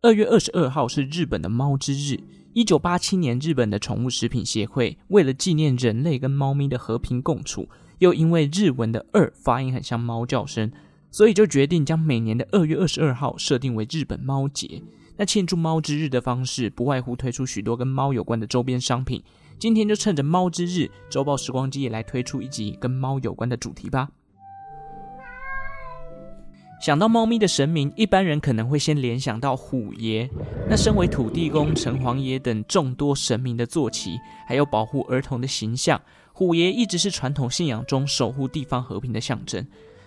二月二十二号是日本的猫之日。一九八七年，日本的宠物食品协会为了纪念人类跟猫咪的和平共处，又因为日文的“二”发音很像猫叫声，所以就决定将每年的二月二十二号设定为日本猫节。那庆祝猫之日的方式，不外乎推出许多跟猫有关的周边商品。今天就趁着猫之日，周报时光机也来推出一集跟猫有关的主题吧。想到猫咪的神明，一般人可能会先联想到虎爷。那身为土地公、城隍爷等众多神明的坐骑，还有保护儿童的形象，虎爷一直是传统信仰中守护地方和平的象征。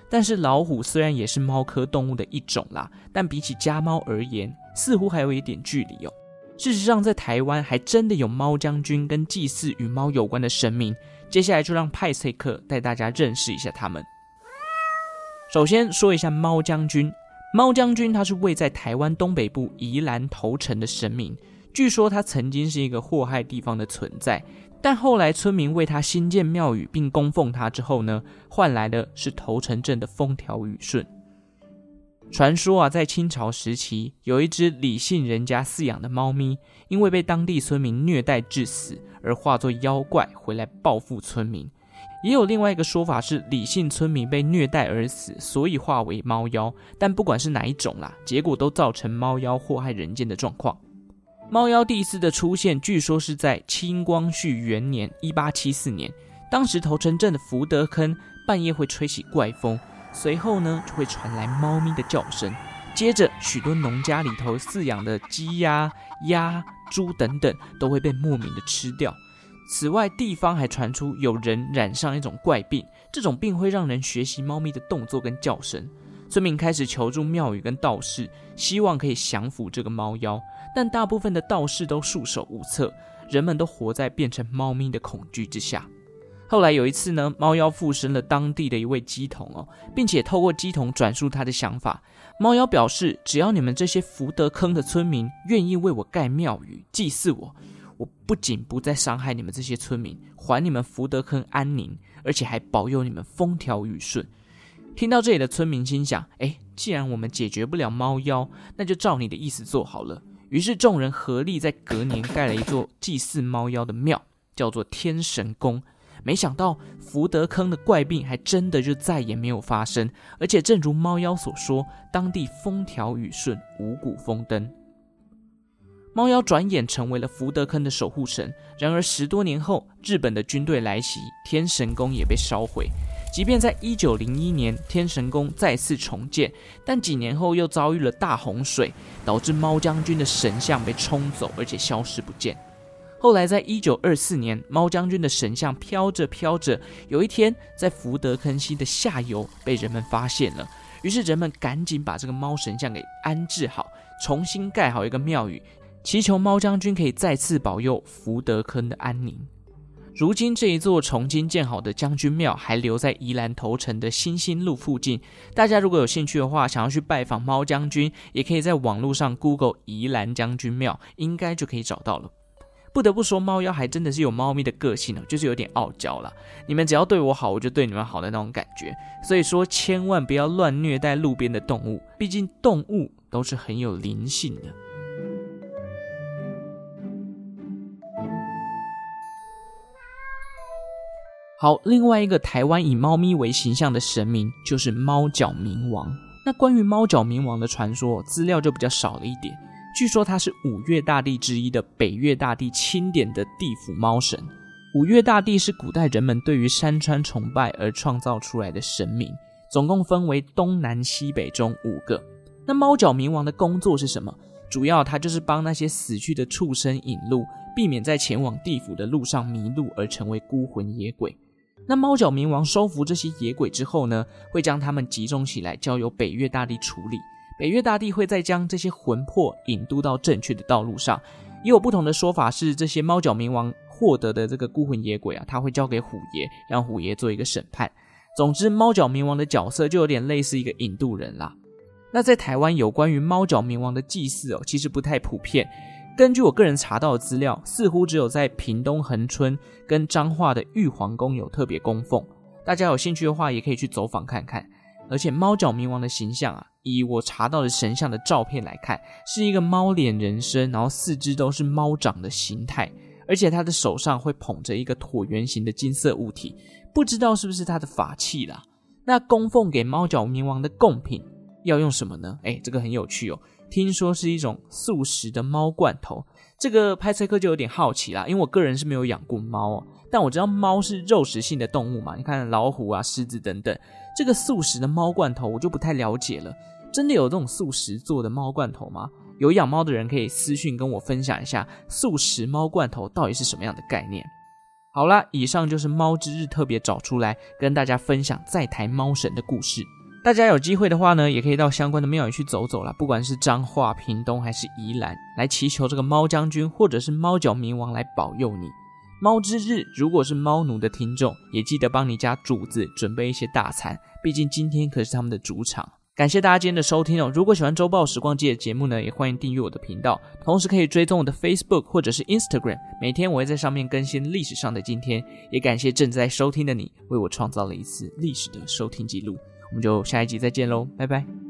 但是老虎虽然也是猫科动物的一种啦，但比起家猫而言，似乎还有一点距离哦。事实上，在台湾还真的有猫将军跟祭祀与猫有关的神明。接下来就让派翠克带大家认识一下他们。首先说一下猫将军，猫将军他是位在台湾东北部宜兰头城的神明。据说他曾经是一个祸害地方的存在，但后来村民为他新建庙宇并供奉他之后呢，换来的是头城镇的风调雨顺。传说啊，在清朝时期，有一只李姓人家饲养的猫咪，因为被当地村民虐待致死，而化作妖怪回来报复村民。也有另外一个说法是李姓村民被虐待而死，所以化为猫妖。但不管是哪一种啦，结果都造成猫妖祸害人间的状况。猫妖第一次的出现，据说是在清光绪元年（一八七四年），当时头城镇的福德坑半夜会吹起怪风，随后呢就会传来猫咪的叫声，接着许多农家里头饲养的鸡呀、鸭、猪等等都会被莫名的吃掉。此外，地方还传出有人染上一种怪病，这种病会让人学习猫咪的动作跟叫声。村民开始求助庙宇跟道士，希望可以降服这个猫妖，但大部分的道士都束手无策，人们都活在变成猫咪的恐惧之下。后来有一次呢，猫妖附身了当地的一位乩童哦，并且透过乩童转述他的想法。猫妖表示，只要你们这些福德坑的村民愿意为我盖庙宇，祭祀我。我不仅不再伤害你们这些村民，还你们福德坑安宁，而且还保佑你们风调雨顺。听到这里的村民心想：哎，既然我们解决不了猫妖，那就照你的意思做好了。于是众人合力在隔年盖了一座祭祀猫妖的庙，叫做天神宫。没想到福德坑的怪病还真的就再也没有发生，而且正如猫妖所说，当地风调雨顺，五谷丰登。猫妖转眼成为了福德坑的守护神。然而十多年后，日本的军队来袭，天神宫也被烧毁。即便在一九零一年，天神宫再次重建，但几年后又遭遇了大洪水，导致猫将军的神像被冲走，而且消失不见。后来在一九二四年，猫将军的神像飘着飘着，有一天在福德坑溪的下游被人们发现了。于是人们赶紧把这个猫神像给安置好，重新盖好一个庙宇。祈求猫将军可以再次保佑福德坑的安宁。如今这一座重新建好的将军庙还留在宜兰头城的新兴路附近。大家如果有兴趣的话，想要去拜访猫将军，也可以在网络上 Google 宜兰将军庙，应该就可以找到了。不得不说，猫妖还真的是有猫咪的个性哦，就是有点傲娇啦。你们只要对我好，我就对你们好的那种感觉。所以说，千万不要乱虐待路边的动物，毕竟动物都是很有灵性的。好，另外一个台湾以猫咪为形象的神明就是猫脚冥王。那关于猫脚冥王的传说，资料就比较少了一点。据说他是五岳大帝之一的北岳大帝钦点的地府猫神。五岳大帝是古代人们对于山川崇拜而创造出来的神明，总共分为东南西北中五个。那猫脚冥王的工作是什么？主要他就是帮那些死去的畜生引路，避免在前往地府的路上迷路而成为孤魂野鬼。那猫脚冥王收服这些野鬼之后呢，会将他们集中起来，交由北岳大帝处理。北岳大帝会再将这些魂魄引渡到正确的道路上。也有不同的说法是，这些猫脚冥王获得的这个孤魂野鬼啊，他会交给虎爷，让虎爷做一个审判。总之，猫脚冥王的角色就有点类似一个引渡人啦。那在台湾有关于猫脚冥王的祭祀哦，其实不太普遍。根据我个人查到的资料，似乎只有在屏东恒春跟彰化的玉皇宫有特别供奉。大家有兴趣的话，也可以去走访看看。而且猫脚冥王的形象啊，以我查到的神像的照片来看，是一个猫脸人身，然后四肢都是猫掌的形态，而且他的手上会捧着一个椭圆形的金色物体，不知道是不是他的法器啦。那供奉给猫脚冥王的贡品要用什么呢？哎，这个很有趣哦，听说是一种素食的猫罐头。这个派翠克就有点好奇啦，因为我个人是没有养过猫哦，但我知道猫是肉食性的动物嘛，你看老虎啊、狮子等等，这个素食的猫罐头我就不太了解了。真的有这种素食做的猫罐头吗？有养猫的人可以私信跟我分享一下，素食猫罐头到底是什么样的概念？好啦，以上就是猫之日特别找出来跟大家分享在台猫神的故事。大家有机会的话呢，也可以到相关的庙宇去走走啦，不管是彰化、屏东还是宜兰，来祈求这个猫将军或者是猫脚冥王来保佑你。猫之日，如果是猫奴的听众，也记得帮你家主子准备一些大餐，毕竟今天可是他们的主场。感谢大家今天的收听哦！如果喜欢周报时光机的节目呢，也欢迎订阅我的频道，同时可以追踪我的 Facebook 或者是 Instagram，每天我会在上面更新历史上的今天。也感谢正在收听的你，为我创造了一次历史的收听记录。我们就下一集再见喽，拜拜。